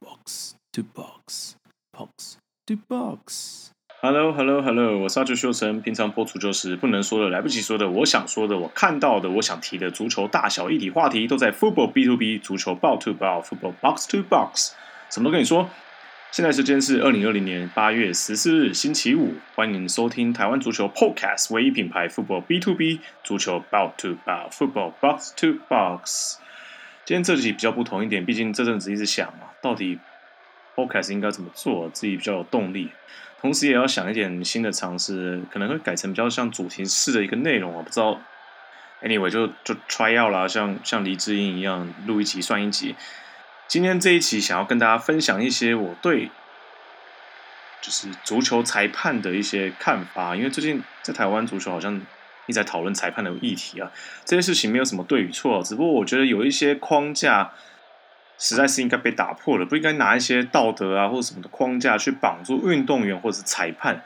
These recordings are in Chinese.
Box to box, box to box. Hello, Hello, Hello！我是阿九秀成。平常播足球时不能说的、来不及说的、我想说的、我看到的、我想提的足球大小一体话题，都在 Football B to B 足球报 to 报 Football Box to Box，什么都跟你说。现在时间是二零二零年八月十四日星期五，欢迎收听台湾足球 Podcast 唯一品牌 Football B to B 足球报 to 报 Football Box to Box。今天这集比较不同一点，毕竟这阵子一直想嘛，到底 Podcast 应该怎么做，自己比较有动力。同时也要想一点新的尝试，可能会改成比较像主题式的一个内容啊，不知道。Anyway，就就 try out 啦，像像黎智英一样录一集算一集。今天这一期想要跟大家分享一些我对就是足球裁判的一些看法，因为最近在台湾足球好像一直在讨论裁判的议题啊，这些事情没有什么对与错，只不过我觉得有一些框架。实在是应该被打破了，不应该拿一些道德啊或者什么的框架去绑住运动员或者是裁判，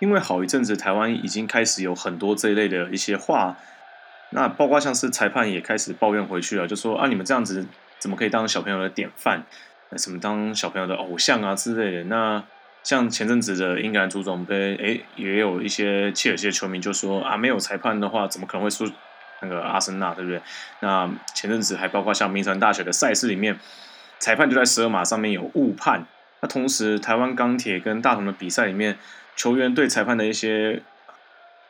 因为好一阵子台湾已经开始有很多这一类的一些话，那包括像是裁判也开始抱怨回去了，就说啊你们这样子怎么可以当小朋友的典范，什么当小朋友的偶像啊之类的。那像前阵子的英格兰足总杯，哎也有一些切尔西的球迷就说啊没有裁判的话怎么可能会输？那个阿森纳对不对？那前阵子还包括像名传大学的赛事里面，裁判就在十二码上面有误判。那同时，台湾钢铁跟大同的比赛里面，球员对裁判的一些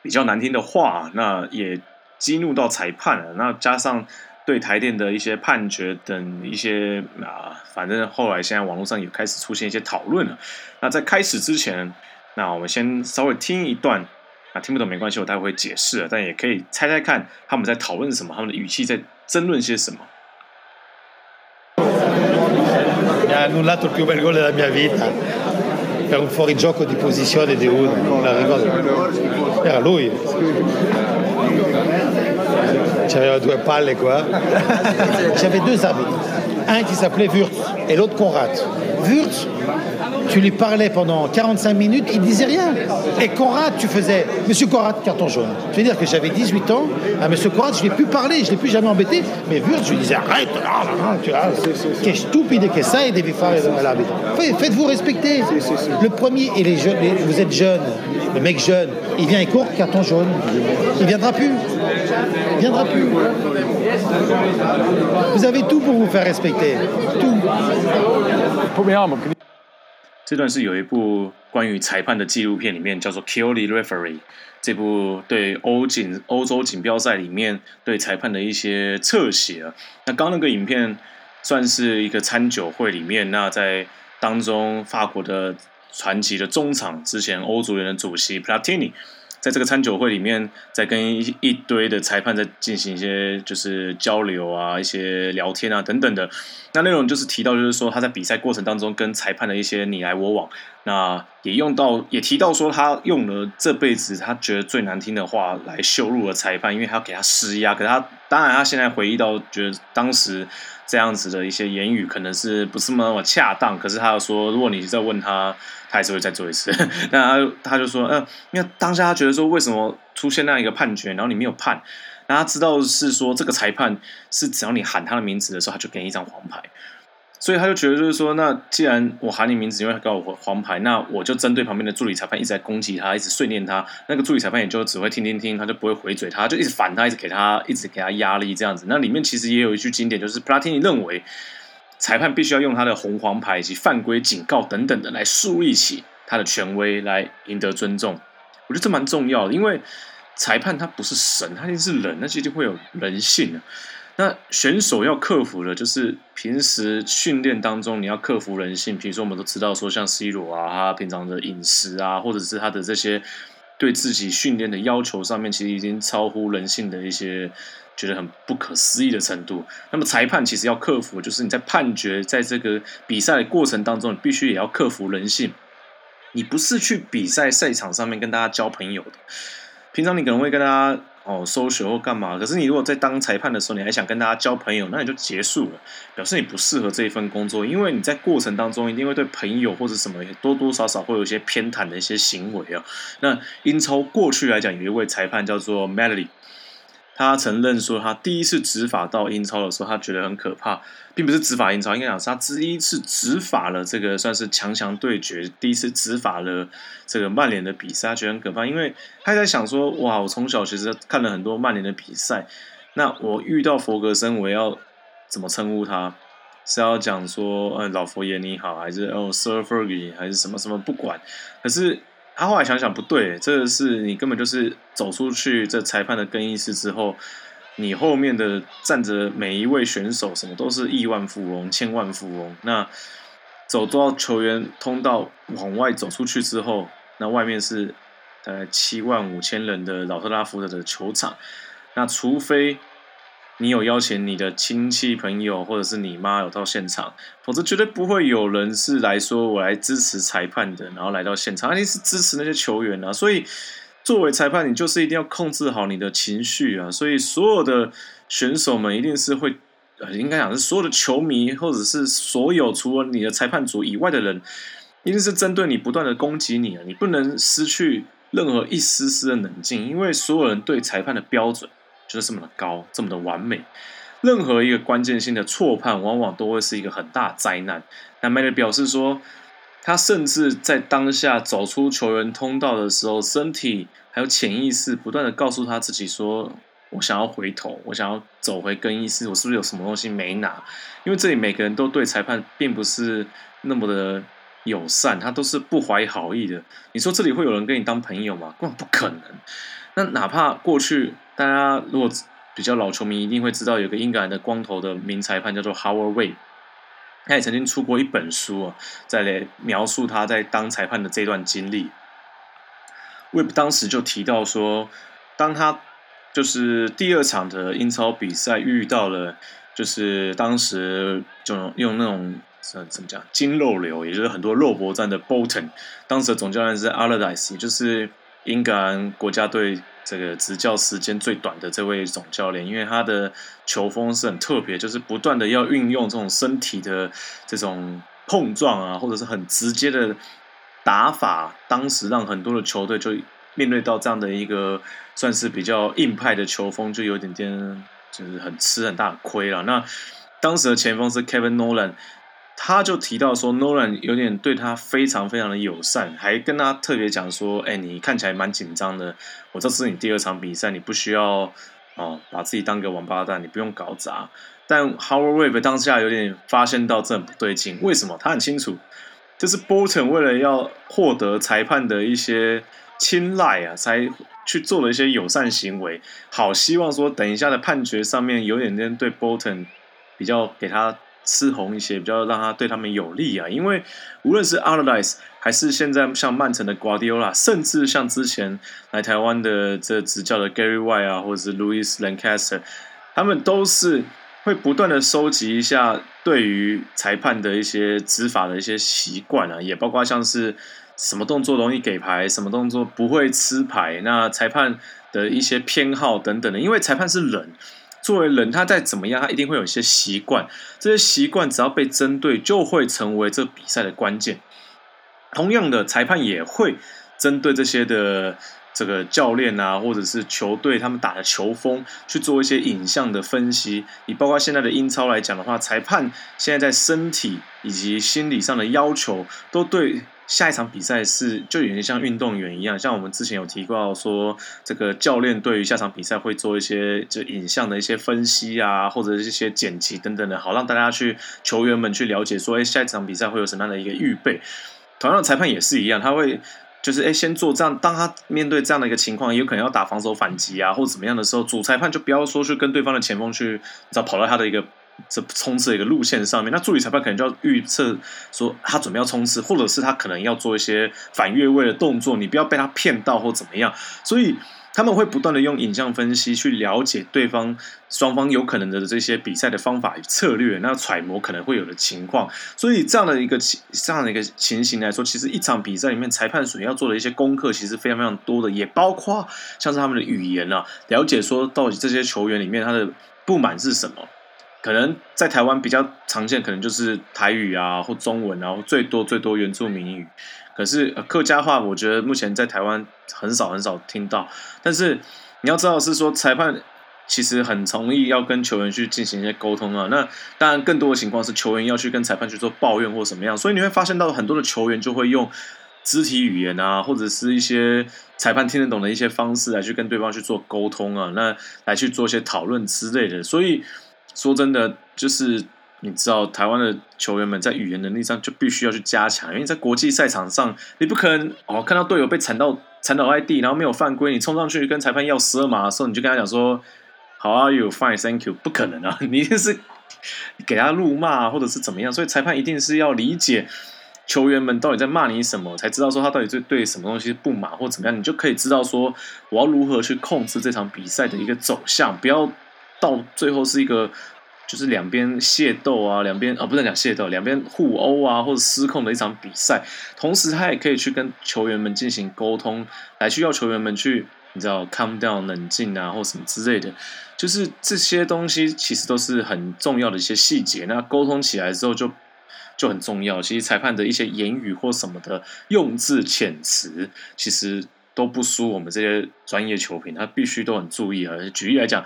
比较难听的话，那也激怒到裁判了。那加上对台电的一些判决等一些啊，反正后来现在网络上也开始出现一些讨论了。那在开始之前，那我们先稍微听一段。啊，听不懂没关系，我待会会解释，但也可以猜猜看他们在讨论什么，他们的语气在争论些什么。J'avais un doigt pâle et quoi. J'avais deux amis. Un qui s'appelait Wurtz et l'autre Conrad. Wurtz, tu lui parlais pendant 45 minutes, il disait rien. Et Conrad, tu faisais Monsieur Conrad, carton jaune. Je veux dire que j'avais 18 ans, à Monsieur Conrad, je ne l'ai plus parlé, je ne l'ai plus jamais embêté, mais Wurtz, je lui disais arrête, tu vois, qu'est stupide que ça, et l'arbitre. Faites-vous respecter. Le premier, et les jeunes, vous êtes jeunes, le mec jeune, il vient et court, carton jaune. Il viendra plus. Il viendra plus. Vous avez tout pour vous faire respecter. Tout. 这段是有一部关于裁判的纪录片，里面叫做《Kill the Referee》。这部对欧锦欧洲锦标赛里面对裁判的一些侧写啊。那刚那个影片算是一个餐酒会里面，那在当中法国的传奇的中场，之前欧足联的主席 Platini。在这个餐酒会里面，在跟一一堆的裁判在进行一些就是交流啊、一些聊天啊等等的。那内容就是提到，就是说他在比赛过程当中跟裁判的一些你来我往。那也用到，也提到说他用了这辈子他觉得最难听的话来羞辱了裁判，因为他要给他施压。可是他当然他现在回忆到，觉得当时这样子的一些言语可能是不是那么恰当。可是他又说，如果你再问他。他还是会再做一次，那他他就说，嗯，因为当下他觉得说，为什么出现那样一个判决，然后你没有判，那他知道是说这个裁判是只要你喊他的名字的时候，他就给你一张黄牌，所以他就觉得就是说，那既然我喊你名字，因为他给我黄牌，那我就针对旁边的助理裁判一直在攻击他，一直训练他，那个助理裁判也就只会听听听，他就不会回嘴，他就一直反他，一直给他，一直给他压力这样子。那里面其实也有一句经典，就是普拉提尼认为。裁判必须要用他的红黄牌以及犯规警告等等的来树立起他的权威，来赢得尊重。我觉得这蛮重要的，因为裁判他不是神，他一定是人，那一定会有人性的。那选手要克服的，就是平时训练当中你要克服人性。比如说，我们都知道说，像 C 罗啊，他平常的饮食啊，或者是他的这些对自己训练的要求上面，其实已经超乎人性的一些。觉得很不可思议的程度。那么裁判其实要克服，就是你在判决在这个比赛的过程当中，你必须也要克服人性。你不是去比赛赛场上面跟大家交朋友的。平常你可能会跟大家哦收学或干嘛，可是你如果在当裁判的时候，你还想跟大家交朋友，那你就结束了，表示你不适合这一份工作。因为你在过程当中一定会对朋友或者什么多多少少会有一些偏袒的一些行为啊。那英超过去来讲，有一位裁判叫做 Melody。他承认说，他第一次执法到英超的时候，他觉得很可怕，并不是执法英超，应该讲是他第一次执法了这个算是强强对决，第一次执法了这个曼联的比赛，他觉得很可怕，因为他在想说，哇，我从小其实看了很多曼联的比赛，那我遇到佛格森，我要怎么称呼他？是要讲说，呃，老佛爷你好，还是哦，Sir Fergie，还是什么什么？不管，可是。他后来想想不对，这个是你根本就是走出去这裁判的更衣室之后，你后面的站着每一位选手，什么都是亿万富翁、千万富翁。那走到球员通道往外走出去之后，那外面是大概七万五千人的老特拉福德的球场。那除非。你有邀请你的亲戚朋友，或者是你妈有到现场，否则绝对不会有人是来说我来支持裁判的，然后来到现场，一定是支持那些球员啊。所以作为裁判，你就是一定要控制好你的情绪啊。所以所有的选手们一定是会，呃，应该讲是所有的球迷，或者是所有除了你的裁判组以外的人，一定是针对你不断的攻击你啊。你不能失去任何一丝丝的冷静，因为所有人对裁判的标准。就是这么的高，这么的完美。任何一个关键性的错判，往往都会是一个很大灾难。那 m a y 表示说，他甚至在当下走出球员通道的时候，身体还有潜意识不断的告诉他自己说：“我想要回头，我想要走回更衣室，我是不是有什么东西没拿？”因为这里每个人都对裁判并不是那么的友善，他都是不怀好意的。你说这里会有人跟你当朋友吗？根本不可能。那哪怕过去。大家如果比较老球迷，一定会知道有个英格兰的光头的名裁判叫做 Howard Webb，他也曾经出过一本书啊，在来描述他在当裁判的这段经历。Webb 当时就提到说，当他就是第二场的英超比赛遇到了，就是当时就用那种怎怎么讲金肉流，也就是很多肉搏战的 Bolton，当时的总教练是 Allardyce，也就是英格兰国家队。这个执教时间最短的这位总教练，因为他的球风是很特别，就是不断的要运用这种身体的这种碰撞啊，或者是很直接的打法，当时让很多的球队就面对到这样的一个算是比较硬派的球风，就有点点就是很吃很大的亏了。那当时的前锋是 Kevin Nolan。他就提到说，Nolan 有点对他非常非常的友善，还跟他特别讲说：“哎，你看起来蛮紧张的，我这是你第二场比赛，你不需要哦把自己当个王八蛋，你不用搞砸。”但 Howard Webb 当下有点发现到这很不对劲，为什么？他很清楚，就是 Bolton 为了要获得裁判的一些青睐啊，才去做了一些友善行为，好希望说等一下的判决上面有点点对 Bolton 比较给他。吃红一些，比较让他对他们有利啊。因为无论是 Allardyce 还是现在像曼城的 Guardiola，甚至像之前来台湾的这执教的 Gary wy 啊，或者是 Louis Lancaster，他们都是会不断的收集一下对于裁判的一些执法的一些习惯啊，也包括像是什么动作容易给牌，什么动作不会吃牌，那裁判的一些偏好等等的。因为裁判是人。作为人，他再怎么样，他一定会有一些习惯。这些习惯只要被针对，就会成为这比赛的关键。同样的，裁判也会针对这些的这个教练啊，或者是球队他们打的球风去做一些影像的分析。你包括现在的英超来讲的话，裁判现在在身体以及心理上的要求，都对。下一场比赛是就有点像运动员一样，像我们之前有提过说，这个教练对于下场比赛会做一些就影像的一些分析啊，或者一些剪辑等等的，好让大家去球员们去了解说，哎，下一场比赛会有什么样的一个预备。同样的，裁判也是一样，他会就是哎先做这样，当他面对这样的一个情况，有可能要打防守反击啊，或者怎么样的时候，主裁判就不要说去跟对方的前锋去，你知道跑到他的一个。这冲刺的一个路线上面，那助理裁判可能就要预测说他准备要冲刺，或者是他可能要做一些反越位的动作，你不要被他骗到或怎么样。所以他们会不断的用影像分析去了解对方双方有可能的这些比赛的方法与策略，那揣摩可能会有的情况。所以这样的一个情这样的一个情形来说，其实一场比赛里面裁判所要做的一些功课其实非常非常多的，也包括像是他们的语言啊，了解说到底这些球员里面他的不满是什么。可能在台湾比较常见，可能就是台语啊，或中文啊，或最多最多原住民语。可是客家话，我觉得目前在台湾很少很少听到。但是你要知道是说，裁判其实很容易要跟球员去进行一些沟通啊。那当然，更多的情况是球员要去跟裁判去做抱怨或什么样，所以你会发现到很多的球员就会用肢体语言啊，或者是一些裁判听得懂的一些方式来去跟对方去做沟通啊，那来去做一些讨论之类的。所以说真的，就是你知道，台湾的球员们在语言能力上就必须要去加强，因为在国际赛场上，你不可能哦看到队友被铲到铲倒在地，然后没有犯规，你冲上去跟裁判要十二码的时候，你就跟他讲说。How are you? Fine, thank you. 不可能啊！你一定是给他怒骂，或者是怎么样？所以裁判一定是要理解球员们到底在骂你什么，才知道说他到底对对什么东西不满或怎么样。你就可以知道说我要如何去控制这场比赛的一个走向，不要到最后是一个就是两边械斗啊，两边啊不能讲械斗，两边互殴啊或者失控的一场比赛。同时，他也可以去跟球员们进行沟通，来去要球员们去。你知道，calm down，冷静啊，或什么之类的，就是这些东西其实都是很重要的一些细节。那沟通起来之后就就很重要。其实裁判的一些言语或什么的用字遣词，其实都不输我们这些专业球评，他必须都很注意啊。举例来讲，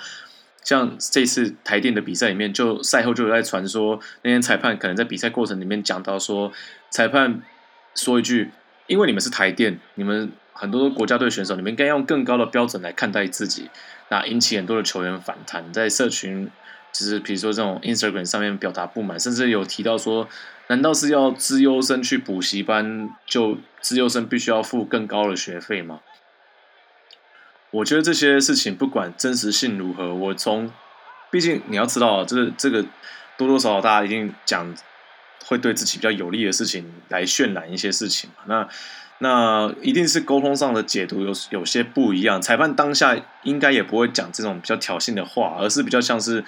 像这次台电的比赛里面，就赛后就有在传说，那天裁判可能在比赛过程里面讲到说，裁判说一句：“因为你们是台电，你们。”很多国家队选手，你们应该用更高的标准来看待自己，那引起很多的球员反弹，在社群，就是比如说这种 Instagram 上面表达不满，甚至有提到说，难道是要资优生去补习班，就资优生必须要付更高的学费吗？我觉得这些事情不管真实性如何，我从，毕竟你要知道，这个这个多多少少大家一定讲会对自己比较有利的事情来渲染一些事情嘛，那。那一定是沟通上的解读有有些不一样，裁判当下应该也不会讲这种比较挑衅的话，而是比较像是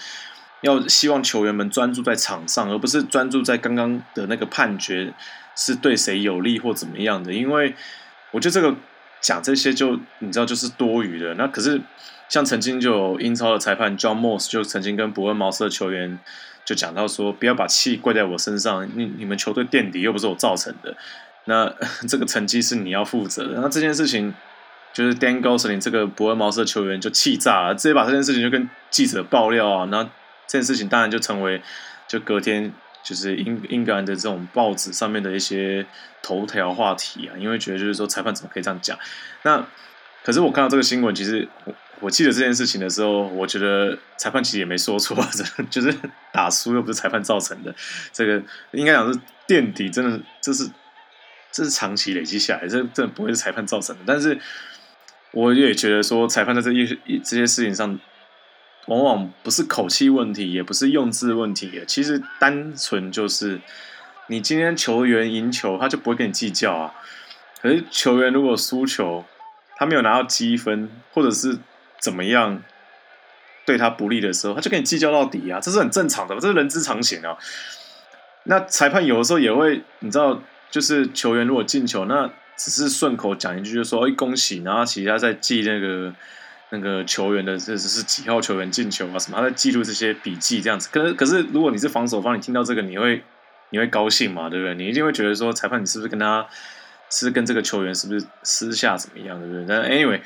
要希望球员们专注在场上，而不是专注在刚刚的那个判决是对谁有利或怎么样的。因为我觉得这个讲这些就你知道就是多余的。那可是像曾经就有英超的裁判 John Moss 就曾经跟伯恩茅斯的球员就讲到说，不要把气怪在我身上，你你们球队垫底又不是我造成的。那 这个成绩是你要负责的。那这件事情就是 Dan Gosling 这个伯恩茅斯的球员就气炸了，直接把这件事情就跟记者爆料啊。那这件事情当然就成为就隔天就是英英格兰的这种报纸上面的一些头条话题啊，因为觉得就是说裁判怎么可以这样讲？那可是我看到这个新闻，其实我我记得这件事情的时候，我觉得裁判其实也没说错，就是打输又不是裁判造成的。这个应该讲是垫底，真的这是。这是长期累积下来，这这不会是裁判造成的。但是我也觉得说，裁判在这一这些事情上，往往不是口气问题，也不是用字问题，其实单纯就是你今天球员赢球，他就不会跟你计较啊。可是球员如果输球，他没有拿到积分，或者是怎么样对他不利的时候，他就跟你计较到底啊，这是很正常的，这是人之常情啊。那裁判有的时候也会，你知道。就是球员如果进球，那只是顺口讲一句，就说“哎，恭喜”，然后其他在记那个那个球员的这只是几号球员进球啊什么，他在记录这些笔记这样子。可是可是，如果你是防守方，你听到这个，你会你会高兴嘛？对不对？你一定会觉得说，裁判你是不是跟他是跟这个球员是不是私下怎么样？对不对？但 anyway，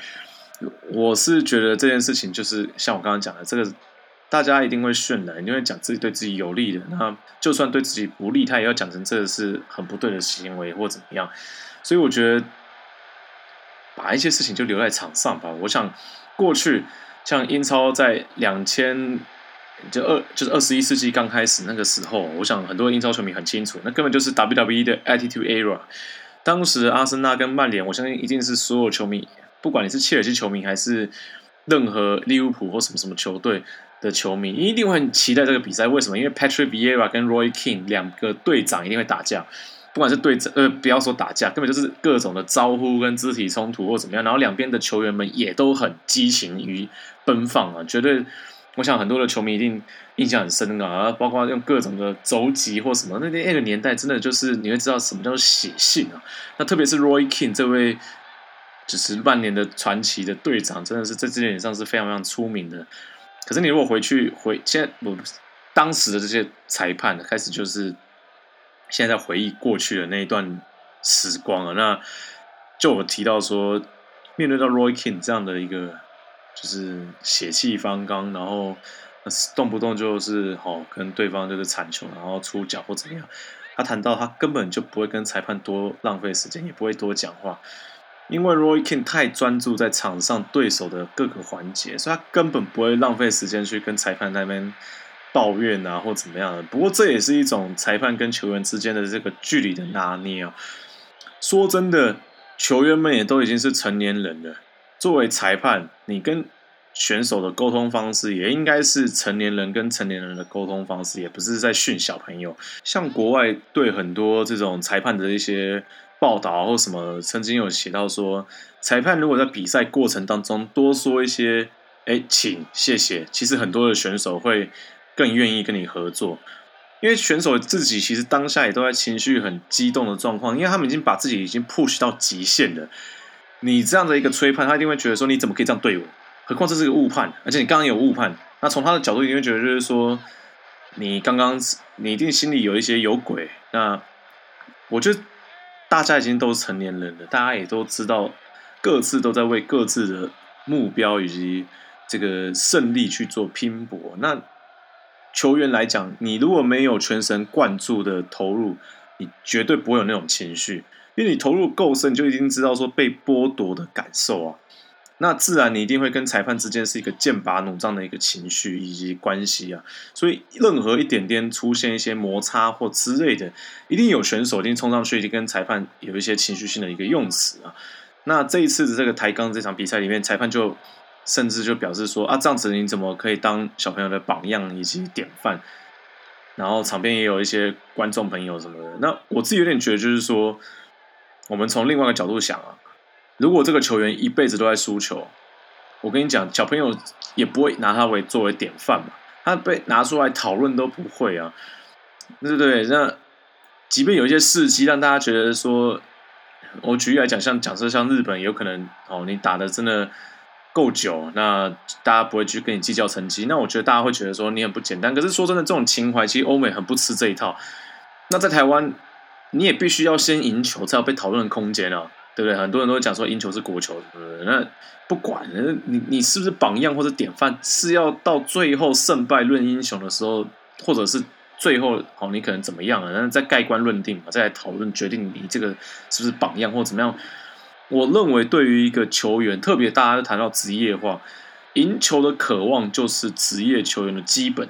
我是觉得这件事情就是像我刚刚讲的这个。大家一定会渲染，因为讲自己对自己有利的。那就算对自己不利，他也要讲成这个是很不对的行为或怎么样。所以我觉得把一些事情就留在场上吧。我想过去像英超在两千就二就是二十一世纪刚开始那个时候，我想很多英超球迷很清楚，那根本就是 WWE 的 Attitude Era。当时阿森纳跟曼联，我相信一定是所有球迷，不管你是切尔西球迷还是任何利物浦或什么什么球队。的球迷一定会很期待这个比赛，为什么？因为 Patrick Vieira 跟 Roy King 两个队长一定会打架，不管是对呃，不要说打架，根本就是各种的招呼跟肢体冲突或怎么样。然后两边的球员们也都很激情与奔放啊，绝对，我想很多的球迷一定印象很深啊，包括用各种的肘击或什么，那那个年代真的就是你会知道什么叫做血性啊。那特别是 Roy King 这位，就是曼联的传奇的队长，真的是在这点上是非常非常出名的。可是你如果回去回现在我当时的这些裁判开始就是现在在回忆过去的那一段时光了，那就我提到说，面对到 Roy King 这样的一个就是血气方刚，然后动不动就是哦跟对方就是铲球，然后出脚或怎么样。他谈到他根本就不会跟裁判多浪费时间，也不会多讲话，因为 Roy King 太专注在场上对手的各个环节，所以他根本不会浪费时间去跟裁判那边抱怨啊或怎么样的。不过这也是一种裁判跟球员之间的这个距离的拿捏啊。说真的，球员们也都已经是成年人了，作为裁判，你跟选手的沟通方式也应该是成年人跟成年人的沟通方式，也不是在训小朋友。像国外对很多这种裁判的一些报道或什么，曾经有写到说，裁判如果在比赛过程当中多说一些“哎，请”“谢谢”，其实很多的选手会更愿意跟你合作，因为选手自己其实当下也都在情绪很激动的状况，因为他们已经把自己已经 push 到极限了。你这样的一个吹判，他一定会觉得说，你怎么可以这样对我？何况这是个误判，而且你刚刚有误判，那从他的角度，你会觉得就是说，你刚刚你一定心里有一些有鬼。那我觉得大家已经都是成年人了，大家也都知道各自都在为各自的目标以及这个胜利去做拼搏。那球员来讲，你如果没有全神贯注的投入，你绝对不会有那种情绪，因为你投入够深，你就已经知道说被剥夺的感受啊。那自然你一定会跟裁判之间是一个剑拔弩张的一个情绪以及关系啊，所以任何一点点出现一些摩擦或之类的，一定有选手一定冲上去，一定跟裁判有一些情绪性的一个用词啊。那这一次的这个抬杠这场比赛里面，裁判就甚至就表示说啊，这样子你怎么可以当小朋友的榜样以及典范？然后场边也有一些观众朋友什么的。那我自己有点觉得就是说，我们从另外一个角度想啊。如果这个球员一辈子都在输球，我跟你讲，小朋友也不会拿他为作为典范嘛。他被拿出来讨论都不会啊，对不对？那即便有一些事迹让大家觉得说，我举例来讲，像假设像日本，有可能哦，你打的真的够久，那大家不会去跟你计较成绩。那我觉得大家会觉得说你很不简单。可是说真的，这种情怀其实欧美很不吃这一套。那在台湾，你也必须要先赢球，才有被讨论的空间啊。对不对？很多人都会讲说赢球是国球，对不对那不管你你是不是榜样或者典范，是要到最后胜败论英雄的时候，或者是最后好你可能怎么样了，那再盖棺论定嘛，再来讨论决定你这个是不是榜样或怎么样。我认为对于一个球员，特别大家谈到职业化，赢球的渴望就是职业球员的基本。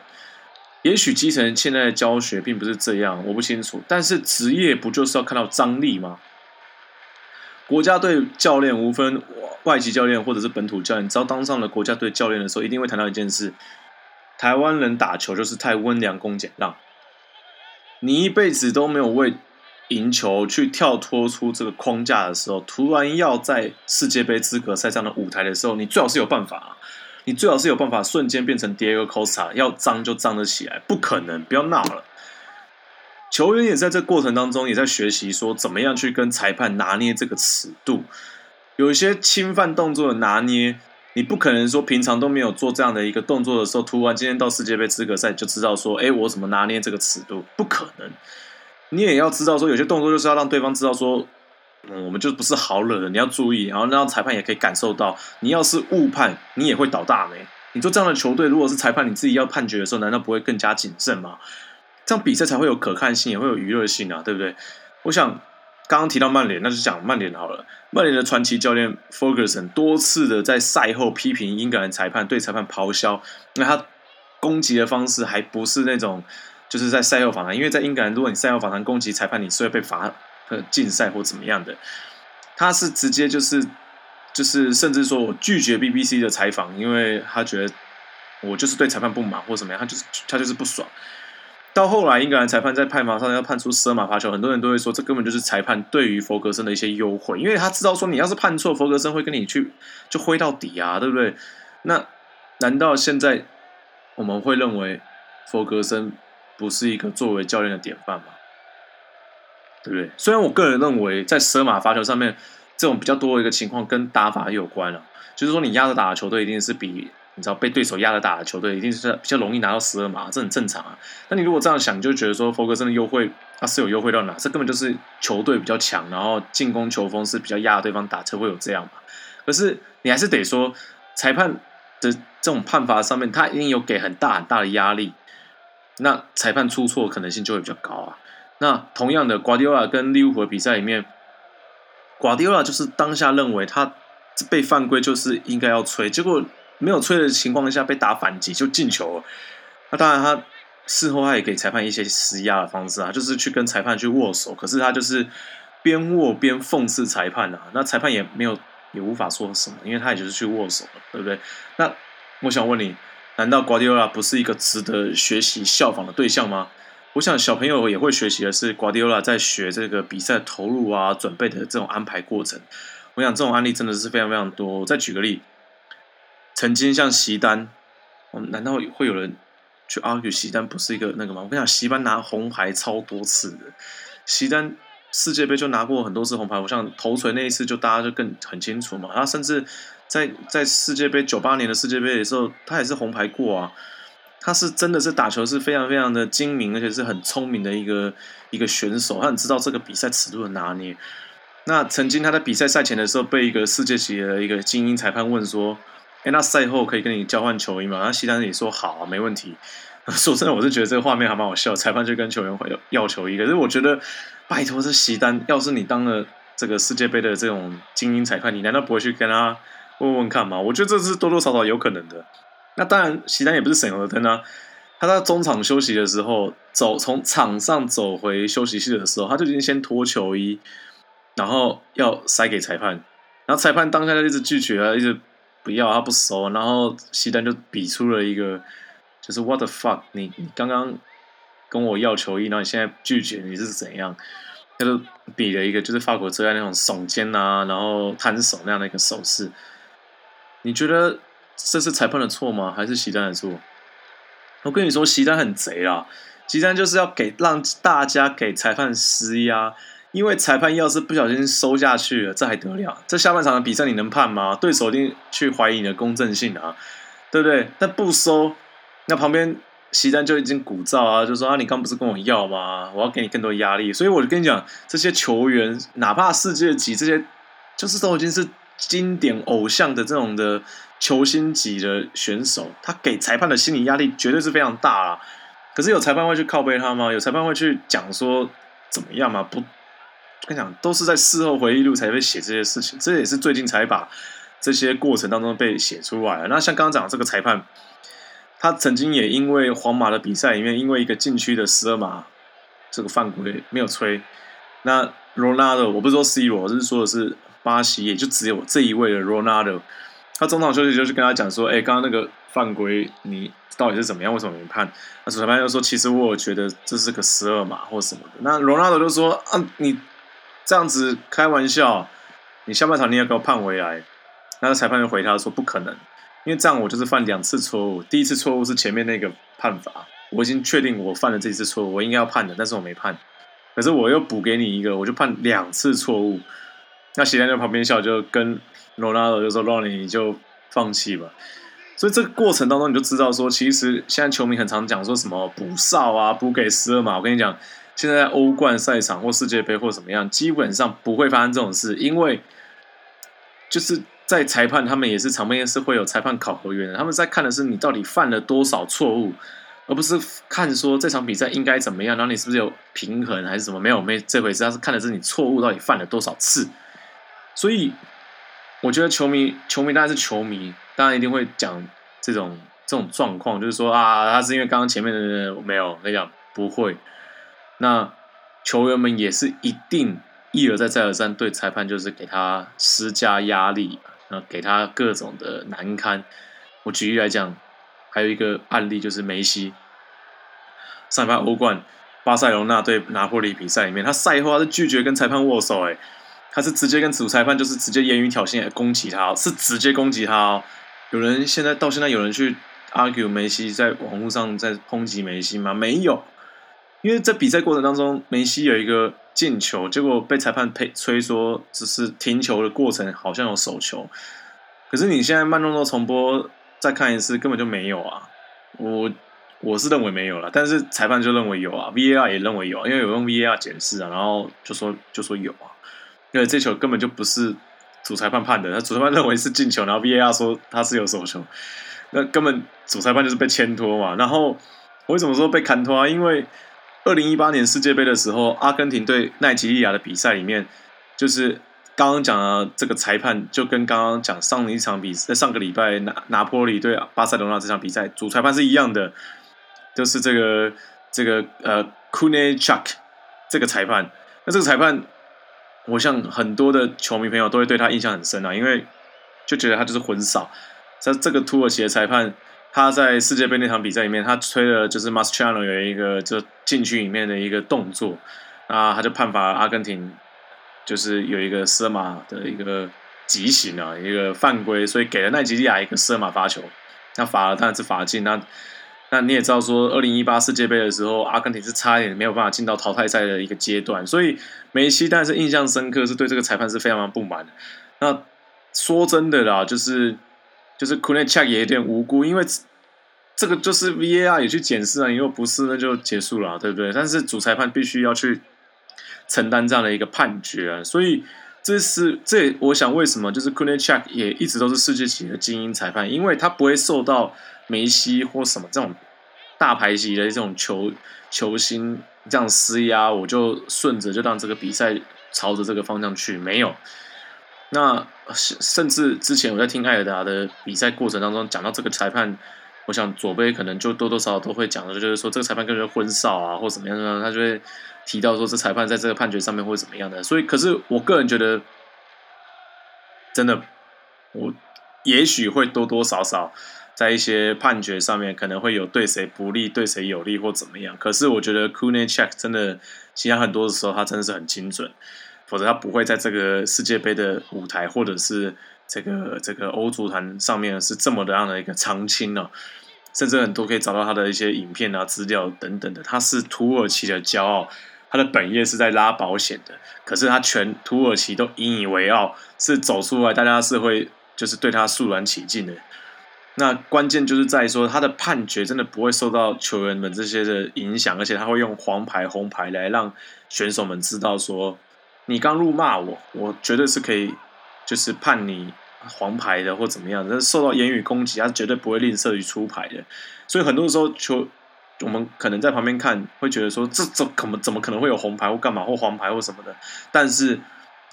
也许基层现在的教学并不是这样，我不清楚。但是职业不就是要看到张力吗？国家队教练无分外籍教练或者是本土教练，只要当上了国家队教练的时候，一定会谈到一件事：台湾人打球就是太温良恭俭让。你一辈子都没有为赢球去跳脱出这个框架的时候，突然要在世界杯资格赛上的舞台的时候，你最好是有办法，你最好是有办法瞬间变成 Diego Costa，要脏就脏得起来，不可能，不要闹了。球员也在这过程当中也在学习，说怎么样去跟裁判拿捏这个尺度。有一些侵犯动作的拿捏，你不可能说平常都没有做这样的一个动作的时候，突然今天到世界杯资格赛就知道说，哎，我怎么拿捏这个尺度？不可能。你也要知道说，有些动作就是要让对方知道说，嗯，我们就不是好惹的，你要注意，然后让裁判也可以感受到，你要是误判，你也会倒大霉。你说这样的球队，如果是裁判你自己要判决的时候，难道不会更加谨慎吗？这样比赛才会有可看性，也会有娱乐性啊，对不对？我想刚刚提到曼联，那就讲曼联好了。曼联的传奇教练 Ferguson 多次的在赛后批评英格兰裁判，对裁判咆哮。那他攻击的方式还不是那种，就是在赛后访谈，因为在英格兰，如果你赛后访谈攻击裁判，你是会被罚呃禁赛或怎么样的。他是直接就是就是甚至说我拒绝 BBC 的采访，因为他觉得我就是对裁判不满或怎么样，他就是他就是不爽。到后来，英格兰裁判在判罚上要判出十二码罚球，很多人都会说，这根本就是裁判对于弗格森的一些优惠，因为他知道说，你要是判错，弗格森会跟你去就挥到底啊，对不对？那难道现在我们会认为弗格森不是一个作为教练的典范吗？对不对？虽然我个人认为，在十二码罚球上面，这种比较多的一个情况跟打法有关了，就是说你压着打的球队一定是比。你知道被对手压着打的球队，一定是比较容易拿到十二码，这很正常啊。那你如果这样想，就觉得说佛格森的优惠，他是有优惠到哪？这根本就是球队比较强，然后进攻球风是比较压对方打，才会有这样嘛。可是你还是得说，裁判的这种判罚上面，他一定有给很大很大的压力，那裁判出错可能性就会比较高啊。那同样的，瓜迪奥拉跟利物浦的比赛里面，瓜迪奥拉就是当下认为他被犯规就是应该要吹，结果没有吹的情况下被打反击就进球了。那当然他事后他也给裁判一些施压的方式啊，就是去跟裁判去握手，可是他就是边握边讽刺裁判啊。那裁判也没有也无法说什么，因为他也就是去握手了，对不对？那我想问你，难道瓜迪奥拉不是一个值得学习效仿的对象吗？我想小朋友也会学习的是瓜迪奥拉在学这个比赛投入啊、准备的这种安排过程。我想这种案例真的是非常非常多。再举个例，曾经像席丹，难道会有人去 argue 席丹不是一个那个吗？我跟你讲，席丹拿红牌超多次的，席丹世界杯就拿过很多次红牌。我想头锤那一次就大家就更很清楚嘛。他甚至在在世界杯九八年的世界杯的时候，他也是红牌过啊。他是真的是打球是非常非常的精明，而且是很聪明的一个一个选手，他很知道这个比赛尺度的拿捏。那曾经他在比赛赛前的时候，被一个世界级的一个精英裁判问说：“哎，那赛后可以跟你交换球衣吗？”那西丹也说：“好，啊没问题。”说真的，我是觉得这个画面还蛮好笑。裁判就跟球员要要球衣，可是我觉得，拜托，这西丹，要是你当了这个世界杯的这种精英裁判，你难道不会去跟他问问看吗？我觉得这是多多少少有可能的。那当然，席丹也不是省油的灯啊。他在中场休息的时候，走从场上走回休息室的时候，他就已经先脱球衣，然后要塞给裁判。然后裁判当下就一直拒绝啊，一直不要，他不收。然后席丹就比出了一个，就是 What the fuck？你你刚刚跟我要球衣，然后你现在拒绝，你是怎样？他就比了一个，就是法国车那种耸肩啊，然后摊手那样的一个手势。你觉得？这是裁判的错吗？还是席丹的错？我跟你说，席丹很贼啊！席丹就是要给让大家给裁判施压，因为裁判要是不小心收下去了，这还得了？这下半场的比赛你能判吗？对手一定去怀疑你的公正性啊，对不对？但不收，那旁边席丹就已经鼓噪啊，就说啊，你刚不是跟我要吗？我要给你更多压力。所以我就跟你讲，这些球员，哪怕世界级这些，就是都已经是经典偶像的这种的。球星级的选手，他给裁判的心理压力绝对是非常大啊。可是有裁判会去靠背他吗？有裁判会去讲说怎么样吗？不，跟你讲，都是在事后回忆录才会写这些事情。这也是最近才把这些过程当中被写出来。那像刚刚讲这个裁判，他曾经也因为皇马的比赛里面，因为一个禁区的十二码这个犯规没有吹。那罗纳德，我不是说 C 罗，我是说的是巴西，也就只有这一位的罗纳德。他中场休息就是跟他讲说：“哎，刚刚那个犯规，你到底是怎么样？为什么没判？”那主裁判就说：“其实我觉得这是个十二码或什么的。”那罗纳德就说：“啊，你这样子开玩笑，你下半场你要给我判回来。”那个裁判就回他说：“不可能，因为这样我就是犯两次错误。第一次错误是前面那个判罚，我已经确定我犯了这一次错误，我应该要判的，但是我没判。可是我又补给你一个，我就判两次错误。”那席丹在旁边笑，就跟。罗纳多就说：“罗尼你就放弃吧。”所以这个过程当中，你就知道说，其实现在球迷很常讲说什么补哨啊、补给十二码。我跟你讲，现在欧冠赛场或世界杯或怎么样，基本上不会发生这种事，因为就是在裁判他们也是场面是会有裁判考核员的，他们在看的是你到底犯了多少错误，而不是看说这场比赛应该怎么样，然后你是不是有平衡还是什么？没有，没这回事，他是看的是你错误到底犯了多少次，所以。我觉得球迷，球迷当然是球迷，当然一定会讲这种这种状况，就是说啊，他是因为刚刚前面的没有，我跟你讲不会。那球员们也是一定一而再再而三对裁判就是给他施加压力，那给他各种的难堪。我举例来讲，还有一个案例就是梅西上一盘欧冠巴塞罗那对拿破里比赛里面，他赛后他是拒绝跟裁判握手，哎。他是直接跟主裁判就是直接言语挑衅来攻击他，是直接攻击他哦。有人现在到现在有人去 argue 梅西在网络上在抨击梅西吗？没有，因为在比赛过程当中，梅西有一个进球，结果被裁判呸吹说只是停球的过程好像有手球，可是你现在慢动作重播再看一次根本就没有啊。我我是认为没有了，但是裁判就认为有啊，VAR 也认为有啊，因为有用 VAR 检视啊，然后就说就说有啊。因为这球根本就不是主裁判判的，他主裁判认为是进球，然后 VAR 说他是有手球，那根本主裁判就是被牵拖嘛。然后我为什么说被砍拖啊？因为二零一八年世界杯的时候，阿根廷对奈及利亚的比赛里面，就是刚刚讲的这个裁判，就跟刚刚讲上一场比赛，上个礼拜拿拿破里对巴塞罗那这场比赛，主裁判是一样的，就是这个这个呃 k u n e c h a k 这个裁判。那这个裁判。我想很多的球迷朋友都会对他印象很深啊，因为就觉得他就是混扫。在这个土耳其的裁判，他在世界杯那场比赛里面，他吹了就是 m a s c h a n o 有一个就禁区里面的一个动作，那他就判罚阿根廷就是有一个射马的一个极刑啊，一个犯规，所以给了奈及利亚一个射马罚球，那罚了当然是罚进那。那你也知道，说二零一八世界杯的时候，阿根廷是差一点没有办法进到淘汰赛的一个阶段，所以梅西但是印象深刻，是对这个裁判是非常不满。那说真的啦，就是就是 k u n e c h a k 也有点无辜，因为这个就是 VAR 也去检视啊，如果不是那就结束了，对不对？但是主裁判必须要去承担这样的一个判决啊，所以这是这我想为什么就是 k u n e c h a k 也一直都是世界级的精英裁判，因为他不会受到。梅西或什么这种大牌级的这种球球星这样施压，我就顺着就让这个比赛朝着这个方向去。没有，那甚至之前我在听艾尔达的比赛过程当中讲到这个裁判，我想左贝可能就多多少少都会讲的，就是说这个裁判根本就昏哨啊，或怎么样呢？他就会提到说这裁判在这个判决上面会怎么样的。所以，可是我个人觉得，真的，我也许会多多少少。在一些判决上面可能会有对谁不利、对谁有利或怎么样，可是我觉得 k u n e Check 真的，其实很多的时候他真的是很精准，否则他不会在这个世界杯的舞台或者是这个这个欧足坛上面是这么的样的一个常青哦，甚至很多可以找到他的一些影片啊、资料等等的，他是土耳其的骄傲，他的本业是在拉保险的，可是他全土耳其都引以为傲，是走出来，大家是会就是对他肃然起敬的。那关键就是在说，他的判决真的不会受到球员们这些的影响，而且他会用黄牌、红牌来让选手们知道说，你刚辱骂我，我绝对是可以就是判你黄牌的或怎么样。但是受到言语攻击，他绝对不会吝啬于出牌的。所以很多时候球，我们可能在旁边看，会觉得说，这这可能怎么可能会有红牌或干嘛或黄牌或什么的？但是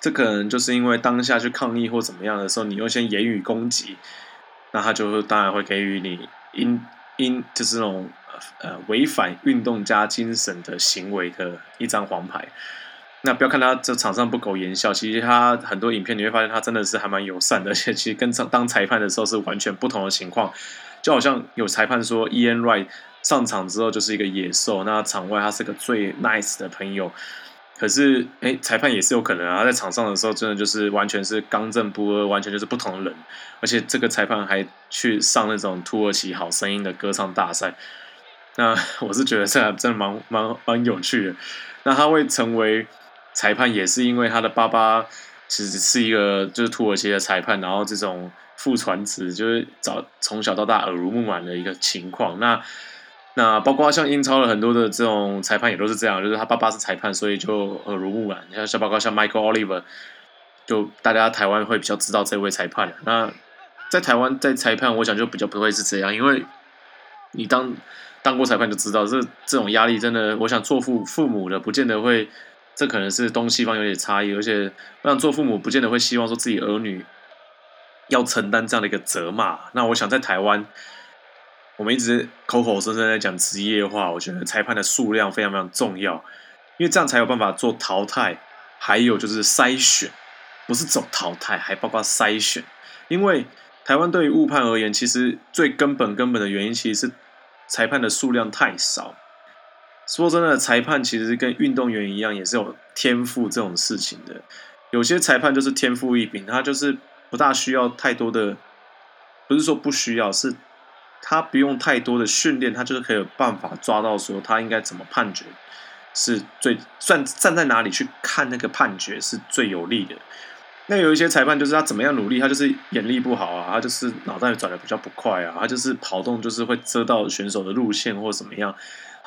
这可能就是因为当下去抗议或怎么样的时候，你用先言语攻击。那他就当然会给予你因因就是那种呃违反运动家精神的行为的一张黄牌。那不要看他这场上不苟言笑，其实他很多影片你会发现他真的是还蛮友善的，而且其实跟当裁判的时候是完全不同的情况。就好像有裁判说，Ian Wright 上场之后就是一个野兽，那场外他是个最 nice 的朋友。可是，哎，裁判也是有可能啊！在场上的时候，真的就是完全是刚正不阿，完全就是不同的人。而且，这个裁判还去上那种土耳其好声音的歌唱大赛。那 我是觉得这还真的蛮蛮蛮有趣的。那他会成为裁判，也是因为他的爸爸其实是一个就是土耳其的裁判，然后这种父传子，就是早从小到大耳濡目染的一个情况。那那包括像英超的很多的这种裁判也都是这样，就是他爸爸是裁判，所以就耳濡目染。像像包括像 Michael Oliver，就大家台湾会比较知道这位裁判。那在台湾在裁判，我想就比较不会是这样，因为你当当过裁判就知道，这这种压力真的，我想做父父母的不见得会，这可能是东西方有点差异，而且我想做父母不见得会希望说自己儿女要承担这样的一个责骂。那我想在台湾。我们一直口口声声在讲职业化，我觉得裁判的数量非常非常重要，因为这样才有办法做淘汰，还有就是筛选，不是走淘汰，还包括筛选。因为台湾对于误判而言，其实最根本根本的原因，其实是裁判的数量太少。说真的，裁判其实跟运动员一样，也是有天赋这种事情的。有些裁判就是天赋异禀，他就是不大需要太多的，不是说不需要，是。他不用太多的训练，他就是可以有办法抓到说他应该怎么判决是最算站在哪里去看那个判决是最有利的。那有一些裁判就是他怎么样努力，他就是眼力不好啊，他就是脑袋转的比较不快啊，他就是跑动就是会遮到选手的路线或怎么样，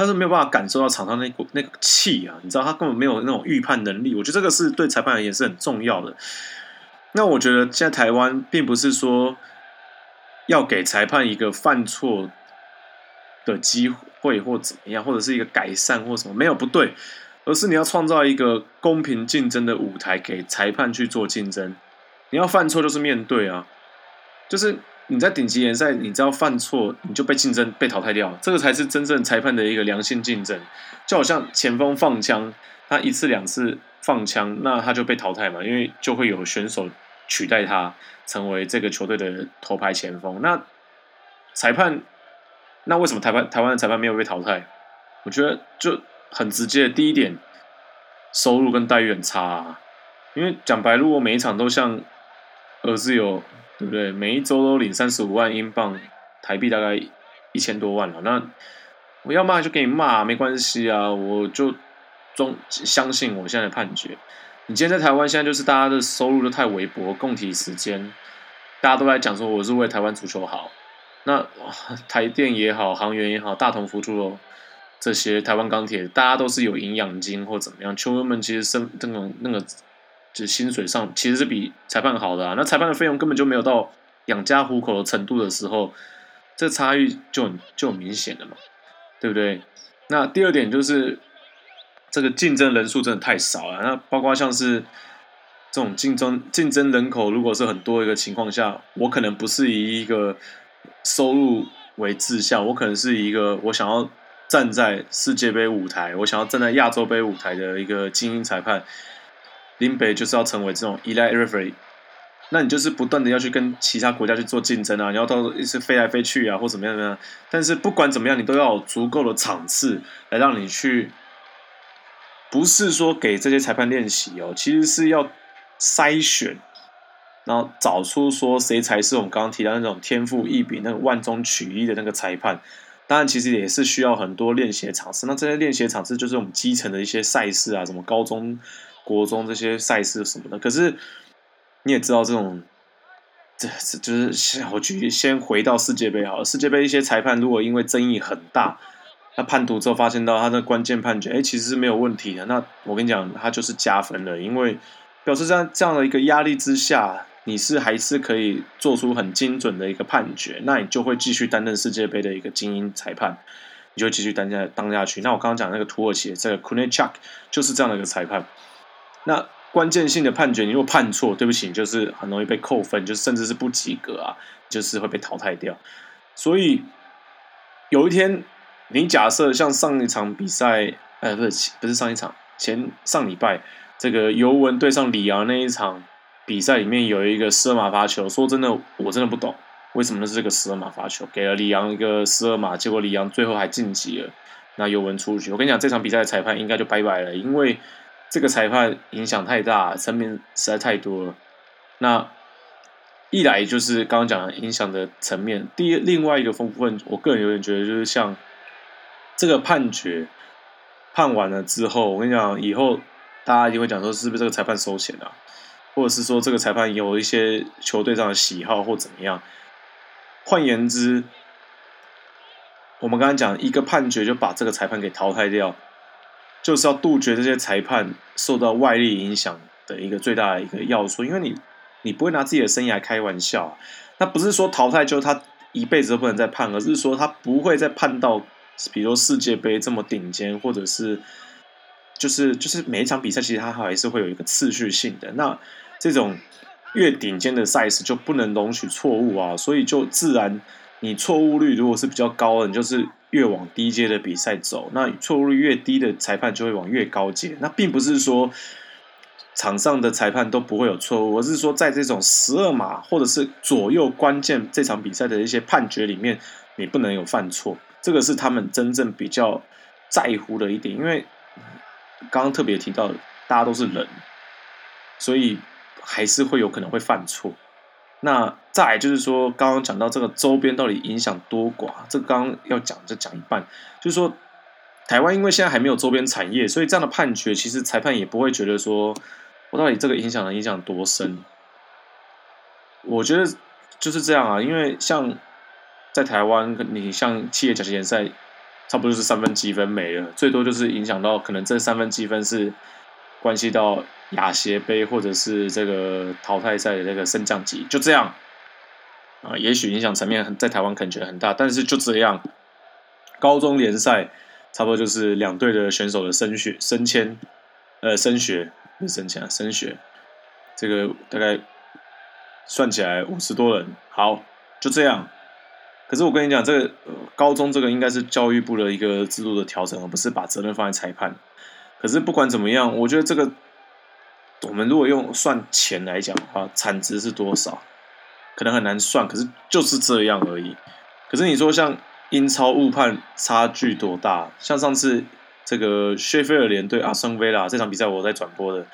他是没有办法感受到场上那股那个气啊，你知道他根本没有那种预判能力。我觉得这个是对裁判而言是很重要的。那我觉得现在台湾并不是说要给裁判一个犯错的机会或怎么样，或者是一个改善或什么，没有不对，而是你要创造一个公平竞争的舞台给裁判去做竞争。你要犯错就是面对啊，就是你在顶级联赛，你只要犯错你就被竞争被淘汰掉，这个才是真正裁判的一个良性竞争。就好像前锋放枪，他一次两次放枪，那他就被淘汰嘛，因为就会有选手取代他成为这个球队的头牌前锋。那裁判，那为什么台湾台湾的裁判没有被淘汰？我觉得就很直接，第一点，收入跟待遇很差啊。因为讲白，如果每一场都像儿子有，对不对？每一周都领三十五万英镑，台币大概一千多万了。那我要骂就给你骂，没关系啊，我就中相信我现在的判决。你今天在台湾，现在就是大家的收入都太微薄，供体时间，大家都在讲说我是为台湾足球好。那 台电也好，航员也好，大同福助这些台湾钢铁，大家都是有营养金或怎么样，球员们其实生那种那个。就薪水上其实是比裁判好的啊，那裁判的费用根本就没有到养家糊口的程度的时候，这差异就很就很明显了嘛，对不对？那第二点就是这个竞争人数真的太少了，那包括像是这种竞争竞争人口如果是很多一个情况下，我可能不是以一个收入为志向，我可能是一个我想要站在世界杯舞台，我想要站在亚洲杯舞台的一个精英裁判。林北就是要成为这种 elite referee，那你就是不断的要去跟其他国家去做竞争啊，你要到一直飞来飞去啊，或怎么样怎么样。但是不管怎么样，你都要有足够的场次来让你去，不是说给这些裁判练习哦，其实是要筛选，然后找出说谁才是我们刚刚提到那种天赋异禀、那个万中取一的那个裁判。当然，其实也是需要很多练习的场次。那这些练习场次就是我们基层的一些赛事啊，什么高中。国中这些赛事什么的，可是你也知道，这种这这就是先我举先回到世界杯好了。世界杯一些裁判如果因为争议很大，那判图之后发现到他的关键判决，哎，其实是没有问题的。那我跟你讲，他就是加分了，因为表示在这样的一个压力之下，你是还是可以做出很精准的一个判决，那你就会继续担任世界杯的一个精英裁判，你就继续担下当下去。那我刚刚讲那个土耳其这个 k u n e c h a k 就是这样的一个裁判。那关键性的判决，你如果判错，对不起，就是很容易被扣分，就甚至是不及格啊，就是会被淘汰掉。所以有一天，你假设像上一场比赛，呃，不是不是上一场，前上礼拜这个尤文对上里昂那一场比赛里面有一个十二码罚球，说真的，我真的不懂为什么是这个十二码罚球，给了里昂一个十二码，结果里昂最后还晋级了，那尤文出局。我跟你讲，这场比赛的裁判应该就拜拜了，因为。这个裁判影响太大，层面实在太多了。那一来就是刚刚讲的影响的层面，第另外一个部分，我个人有点觉得就是像这个判决判完了之后，我跟你讲，以后大家一定会讲说，是不是这个裁判收钱啊？或者是说这个裁判有一些球队上的喜好或怎么样？换言之，我们刚刚讲一个判决就把这个裁判给淘汰掉。就是要杜绝这些裁判受到外力影响的一个最大的一个要素，因为你你不会拿自己的生涯开玩笑，那不是说淘汰就他一辈子都不能再判，而是说他不会再判到，比如说世界杯这么顶尖，或者是就是就是每一场比赛其实他还是会有一个次序性的，那这种越顶尖的赛事就不能容许错误啊，所以就自然你错误率如果是比较高的，你就是。越往低阶的比赛走，那错误率越低的裁判就会往越高阶。那并不是说场上的裁判都不会有错误，而是说在这种十二码或者是左右关键这场比赛的一些判决里面，你不能有犯错。这个是他们真正比较在乎的一点，因为刚刚特别提到，大家都是人，所以还是会有可能会犯错。那再就是说，刚刚讲到这个周边到底影响多寡，这个刚刚要讲就讲一半，就是说台湾因为现在还没有周边产业，所以这样的判决其实裁判也不会觉得说我到底这个影响能影响多深。我觉得就是这样啊，因为像在台湾，你像企业甲级联赛，差不多就是三分积分没了，最多就是影响到可能这三分积分是关系到亚协杯或者是这个淘汰赛的那个升降级，就这样啊。也许影响层面在台湾可能觉得很大，但是就这样。高中联赛差不多就是两队的选手的升学升迁，呃，升学不是升迁啊，升学。这个大概算起来五十多人，好，就这样。可是我跟你讲，这个高中这个应该是教育部的一个制度的调整，而不是把责任放在裁判。可是不管怎么样，我觉得这个。我们如果用算钱来讲的话，产值是多少？可能很难算，可是就是这样而已。可是你说像英超误判差距多大？像上次这个薛菲尔联对阿森维拉这场比赛，我在转播的，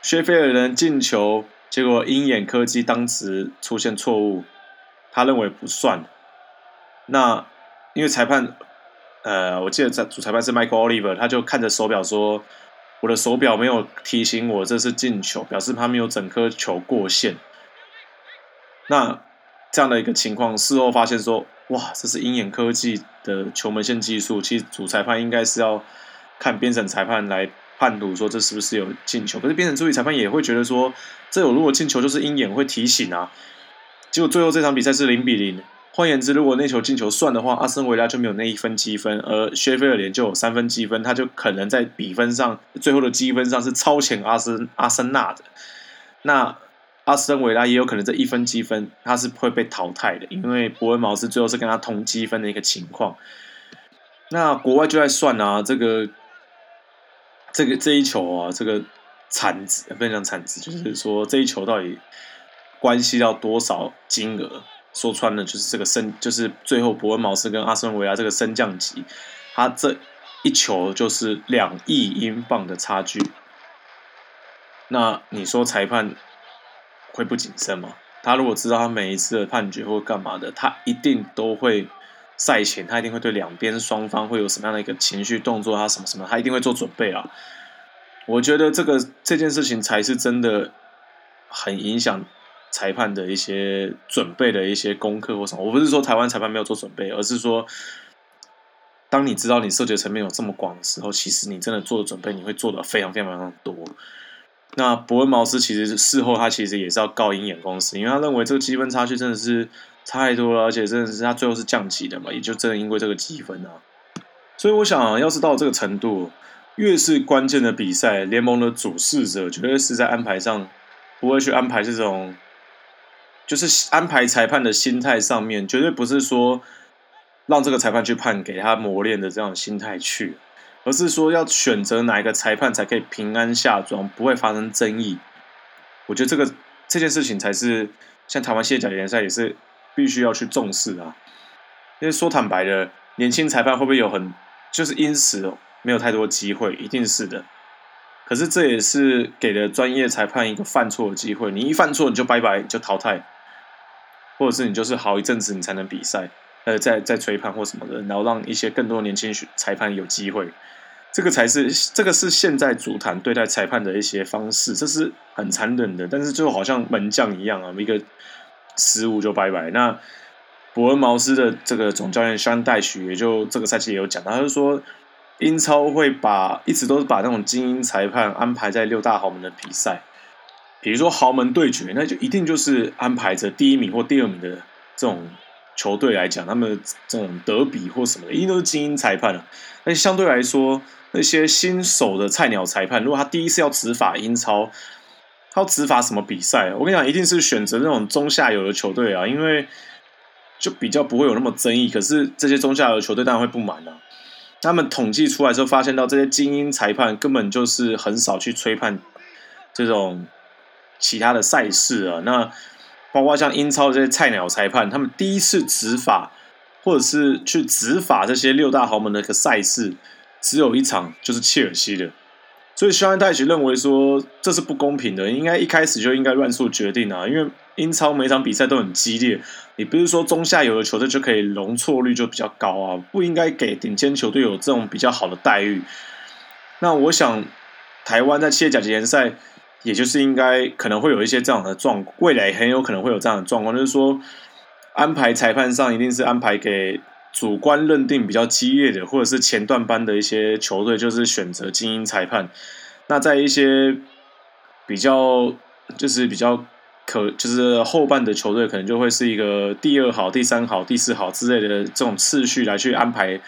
薛菲尔联进球，结果鹰眼科技当时出现错误，他认为不算。那因为裁判，呃，我记得在主裁判是 Michael Oliver，他就看着手表说。我的手表没有提醒我这是进球，表示他没有整颗球过线。那这样的一个情况，事后发现说，哇，这是鹰眼科技的球门线技术。其实主裁判应该是要看边审裁判来判读说这是不是有进球。可是边审助理裁判也会觉得说，这有如果进球就是鹰眼会提醒啊。结果最后这场比赛是零比零。换言之，如果那球进球算的话，阿森维拉就没有那一分积分，而薛菲尔联就有三分积分，他就可能在比分上最后的积分上是超前阿森阿森纳的。那阿森维拉也有可能这一分积分他是会被淘汰的，因为伯恩茅斯最后是跟他同积分的一个情况。那国外就在算啊，这个这个这一球啊，这个产值不能讲产值，就是说这一球到底关系到多少金额？说穿了就是这个升，就是最后伯恩茅斯跟阿森维拉这个升降级，他这一球就是两亿英镑的差距。那你说裁判会不谨慎吗？他如果知道他每一次的判决或干嘛的，他一定都会赛前，他一定会对两边双方会有什么样的一个情绪动作，他什么什么，他一定会做准备啊。我觉得这个这件事情才是真的很影响。裁判的一些准备的一些功课或什么，我不是说台湾裁判没有做准备，而是说，当你知道你涉及层面有这么广的时候，其实你真的做的准备，你会做的非常非常非常多。那伯恩茅斯其实事后他其实也是要告鹰眼公司，因为他认为这个积分差距真的是差太多了，而且真的是他最后是降级的嘛，也就真的因为这个积分啊。所以我想要是到这个程度，越是关键的比赛，联盟的主事者绝对是在安排上不会去安排这种。就是安排裁判的心态上面，绝对不是说让这个裁判去判给他磨练的这样心态去，而是说要选择哪一个裁判才可以平安下庄，不会发生争议。我觉得这个这件事情才是像台湾卸甲联赛也是必须要去重视啊。因为说坦白的，年轻裁判会不会有很就是因此没有太多机会？一定是的。可是这也是给了专业裁判一个犯错的机会，你一犯错你就拜拜，就淘汰。或者是你就是好一阵子你才能比赛，呃，在在吹判或什么的，然后让一些更多年轻裁判有机会，这个才是这个是现在足坛对待裁判的一些方式，这是很残忍的，但是就好像门将一样啊，一个失误就拜拜。那伯恩茅斯的这个总教练香戴许也就这个赛季也有讲，他就说英超会把一直都是把那种精英裁判安排在六大豪门的比赛。比如说豪门对决，那就一定就是安排着第一名或第二名的这种球队来讲，他们这种德比或什么的，一定都是精英裁判了。那相对来说，那些新手的菜鸟裁判，如果他第一次要执法英超，他要执法什么比赛？我跟你讲，一定是选择那种中下游的球队啊，因为就比较不会有那么争议。可是这些中下游球队当然会不满啊。他们统计出来之后，发现到这些精英裁判根本就是很少去吹判这种。其他的赛事啊，那包括像英超这些菜鸟裁判，他们第一次执法或者是去执法这些六大豪门的一个赛事，只有一场，就是切尔西的。所以肖恩泰奇认为说这是不公平的，应该一开始就应该乱数决定啊，因为英超每场比赛都很激烈，你不是说中下游的球队就可以容错率就比较高啊，不应该给顶尖球队有这种比较好的待遇。那我想台湾在七甲级联赛。也就是应该可能会有一些这样的状，未来很有可能会有这样的状况，就是说安排裁判上一定是安排给主观认定比较激烈的，或者是前段班的一些球队，就是选择精英裁判。那在一些比较就是比较可就是后半的球队可能就会是一个第二好、第三好、第四好之类的这种次序来去安排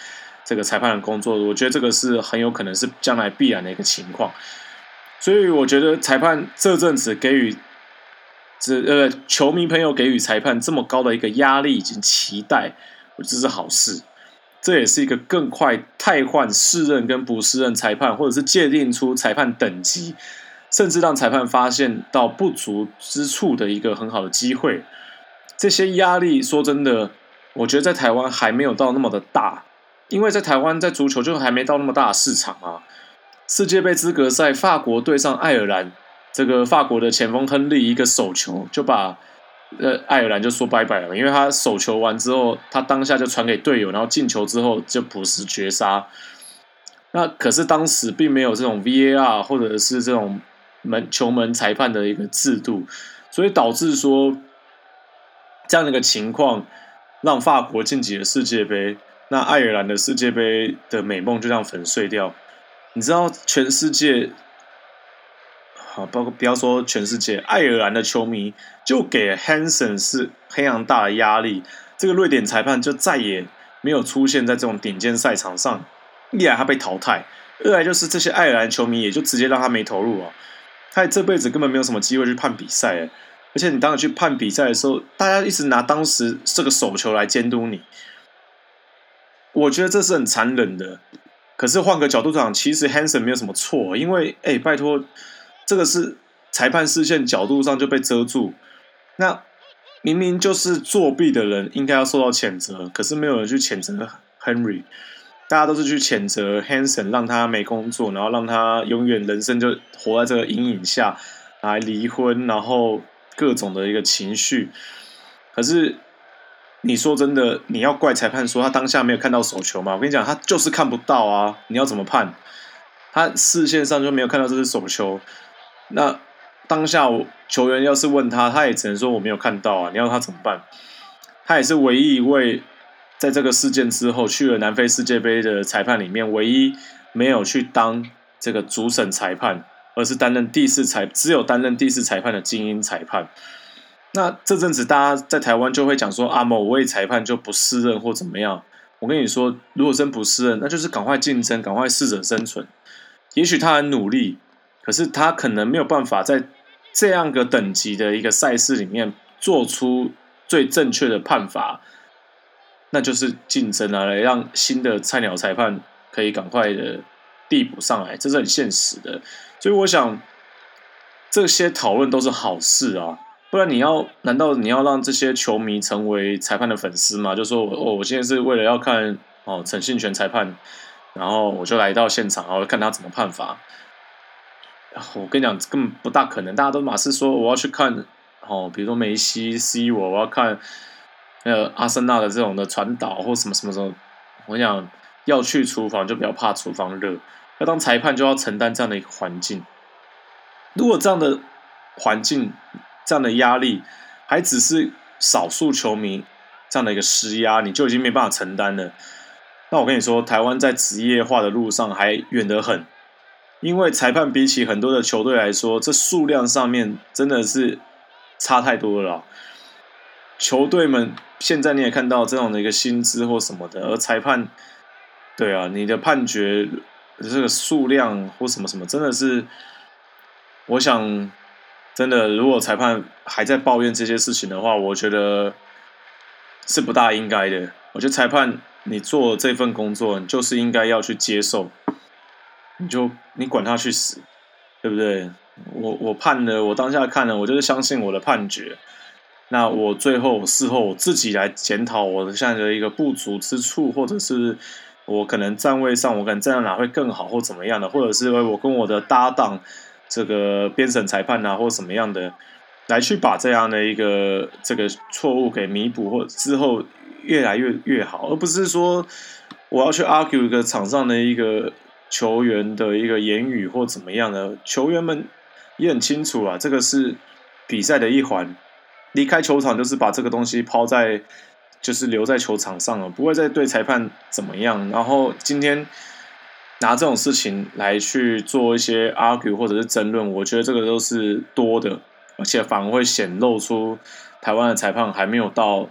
这个裁判的工作。我觉得这个是很有可能是将来必然的一个情况。所以我觉得裁判这阵子给予这呃球迷朋友给予裁判这么高的一个压力以及期待，我觉得这是好事。这也是一个更快汰换适任跟不适任裁判，或者是界定出裁判等级，甚至让裁判发现到不足之处的一个很好的机会。这些压力，说真的，我觉得在台湾还没有到那么的大，因为在台湾在足球就还没到那么大的市场啊。世界杯资格赛，法国对上爱尔兰，这个法国的前锋亨利一个手球就把。呃，爱尔兰就说拜拜了，因为他手球完之后，他当下就传给队友，然后进球之后就捕食绝杀。那可是当时并没有这种 VAR 或者是这种门球门裁判的一个制度，所以导致说这样的一个情况，让法国晋级了世界杯，那爱尔兰的世界杯的美梦就这样粉碎掉。你知道全世界？啊，包括不要说全世界，爱尔兰的球迷就给 Hansen 是非常大的压力。这个瑞典裁判就再也没有出现在这种顶尖赛场上。一来他被淘汰，二来就是这些爱尔兰球迷也就直接让他没投入啊。他这辈子根本没有什么机会去判比赛，而且你当时去判比赛的时候，大家一直拿当时这个手球来监督你。我觉得这是很残忍的。可是换个角度讲，其实 Hansen 没有什么错，因为哎，拜托。这个是裁判视线角度上就被遮住，那明明就是作弊的人应该要受到谴责，可是没有人去谴责 Henry，大家都是去谴责 Hanson，让他没工作，然后让他永远人生就活在这个阴影下，来离婚，然后各种的一个情绪。可是你说真的，你要怪裁判说他当下没有看到手球吗？我跟你讲，他就是看不到啊！你要怎么判？他视线上就没有看到这是手球。那当下球员要是问他，他也只能说我没有看到啊。你要他怎么办？他也是唯一一位在这个事件之后去了南非世界杯的裁判里面，唯一没有去当这个主审裁判，而是担任第四裁，只有担任第四裁判的精英裁判。那这阵子大家在台湾就会讲说啊，某位裁判就不适任或怎么样。我跟你说，如果真不适任，那就是赶快竞争，赶快适者生存。也许他很努力。可是他可能没有办法在这样个等级的一个赛事里面做出最正确的判罚，那就是竞争啊，来让新的菜鸟裁判可以赶快的递补上来，这是很现实的。所以我想这些讨论都是好事啊，不然你要难道你要让这些球迷成为裁判的粉丝吗？就说我我我现在是为了要看哦陈信全裁判，然后我就来到现场，然后看他怎么判罚。我跟你讲，根本不大可能。大家都马是说我要去看哦，比如说梅西 C 我，我要看呃阿森纳的这种的传导或什么什么什么。我讲要去厨房就不要怕厨房热，要当裁判就要承担这样的一个环境。如果这样的环境、这样的压力还只是少数球迷这样的一个施压，你就已经没办法承担了。那我跟你说，台湾在职业化的路上还远得很。因为裁判比起很多的球队来说，这数量上面真的是差太多了。球队们现在你也看到这种的一个薪资或什么的，而裁判，对啊，你的判决这个数量或什么什么，真的是，我想，真的如果裁判还在抱怨这些事情的话，我觉得是不大应该的。我觉得裁判你做这份工作，你就是应该要去接受。你就你管他去死，对不对？我我判了，我当下看了，我就是相信我的判决。那我最后事后我自己来检讨我的现在的一个不足之处，或者是我可能站位上我可能站在哪会更好，或怎么样的，或者是我跟我的搭档这个编审裁判啊，或什么样的，来去把这样的一个这个错误给弥补，或之后越来越越好，而不是说我要去 argue 一个场上的一个。球员的一个言语或怎么样的，球员们也很清楚啊，这个是比赛的一环。离开球场就是把这个东西抛在，就是留在球场上了，不会再对裁判怎么样。然后今天拿这种事情来去做一些 argue 或者是争论，我觉得这个都是多的，而且反而会显露出台湾的裁判还没有到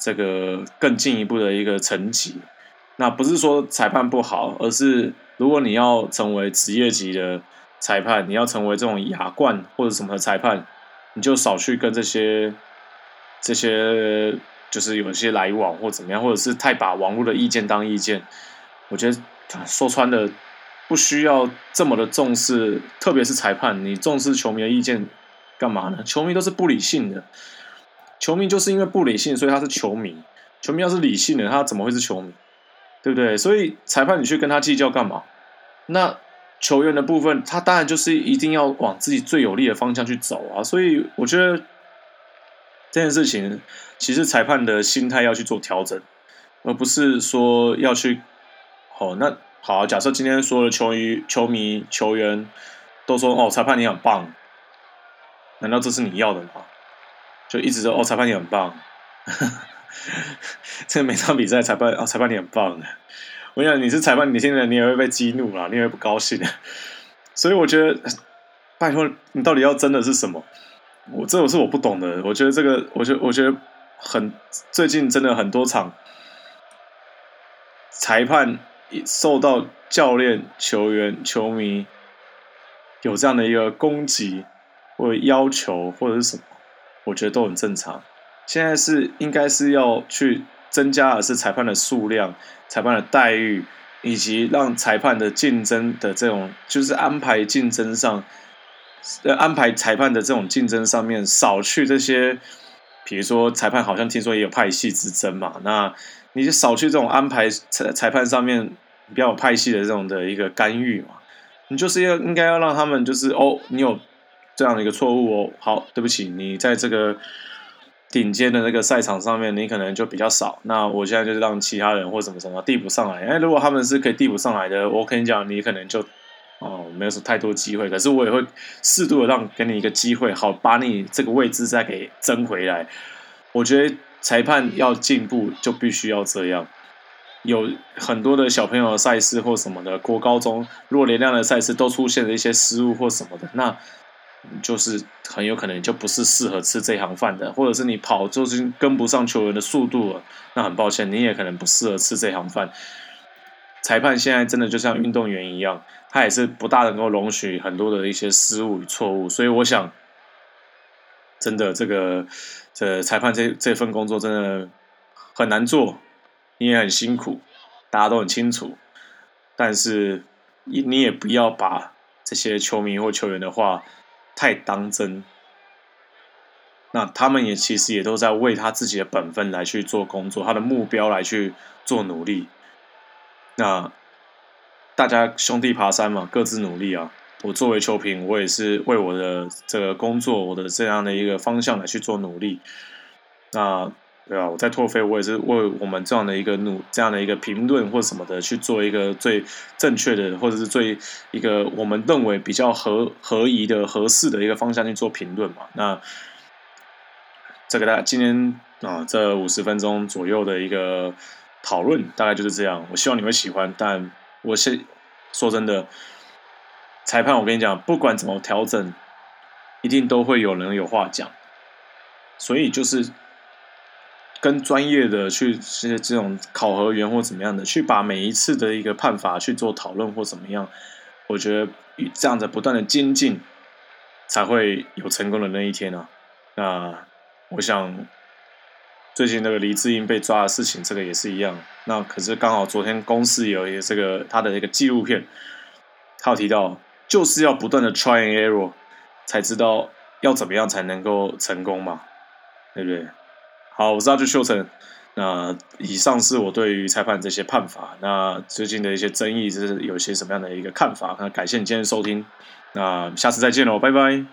这个更进一步的一个层级。那不是说裁判不好，而是如果你要成为职业级的裁判，你要成为这种亚冠或者什么的裁判，你就少去跟这些这些就是有些来往或怎么样，或者是太把网络的意见当意见，我觉得。说穿了，不需要这么的重视，特别是裁判，你重视球迷的意见干嘛呢？球迷都是不理性的，球迷就是因为不理性，所以他是球迷。球迷要是理性的，他怎么会是球迷？对不对？所以裁判你去跟他计较干嘛？那球员的部分，他当然就是一定要往自己最有利的方向去走啊。所以我觉得这件事情，其实裁判的心态要去做调整，而不是说要去。哦，那好，假设今天所有的球迷、球迷、球员都说哦，裁判你很棒，难道这是你要的吗？就一直说哦，裁判你很棒，这每场比赛裁判哦，裁判你很棒。我想你是裁判，你现在你也会被激怒了，你也会不高兴。所以我觉得，拜托你到底要争的是什么？我这种是我不懂的。我觉得这个，我觉得我觉得很最近真的很多场裁判。受到教练、球员、球迷有这样的一个攻击或者要求或者是什么，我觉得都很正常。现在是应该是要去增加的是裁判的数量、裁判的待遇，以及让裁判的竞争的这种，就是安排竞争上，呃，安排裁判的这种竞争上面少去这些，比如说裁判好像听说也有派系之争嘛，那。你就少去这种安排裁裁判上面比较有派系的这种的一个干预嘛？你就是要应该要让他们就是哦，你有这样的一个错误哦，好，对不起，你在这个顶尖的那个赛场上面，你可能就比较少。那我现在就是让其他人或什么什么递补上来。哎，如果他们是可以递补上来的，我跟你讲，你可能就哦没有什么太多机会。可是我也会适度的让给你一个机会，好把你这个位置再给争回来。我觉得。裁判要进步，就必须要这样。有很多的小朋友赛事或什么的，国高中弱连量的赛事都出现了一些失误或什么的，那就是很有可能就不是适合吃这行饭的，或者是你跑就是跟不上球员的速度了，那很抱歉，你也可能不适合吃这行饭。裁判现在真的就像运动员一样，他也是不大能够容许很多的一些失误与错误，所以我想。真的，这个这裁判这这份工作真的很难做，你也很辛苦，大家都很清楚。但是你你也不要把这些球迷或球员的话太当真。那他们也其实也都在为他自己的本分来去做工作，他的目标来去做努力。那大家兄弟爬山嘛，各自努力啊。我作为球评，我也是为我的这个工作，我的这样的一个方向来去做努力。那对吧？我在拓飞，我也是为我们这样的一个努这样的一个评论或什么的去做一个最正确的，或者是最一个我们认为比较合合宜的、合适的一个方向去做评论嘛。那这个大家今天啊，这五十分钟左右的一个讨论，大概就是这样。我希望你会喜欢，但我是说真的。裁判，我跟你讲，不管怎么调整，一定都会有人有话讲。所以就是跟专业的去这这种考核员或怎么样的，去把每一次的一个判罚去做讨论或怎么样。我觉得这样子不断的精进，才会有成功的那一天啊。那我想最近那个黎智英被抓的事情，这个也是一样。那可是刚好昨天公司有一个这个他的一个纪录片，他有提到。就是要不断的 try and error，才知道要怎么样才能够成功嘛，对不对？好，我是阿俊秀成。那以上是我对于裁判这些判法，那最近的一些争议，就是有些什么样的一个看法？那感谢你今天收听，那下次再见喽，拜拜。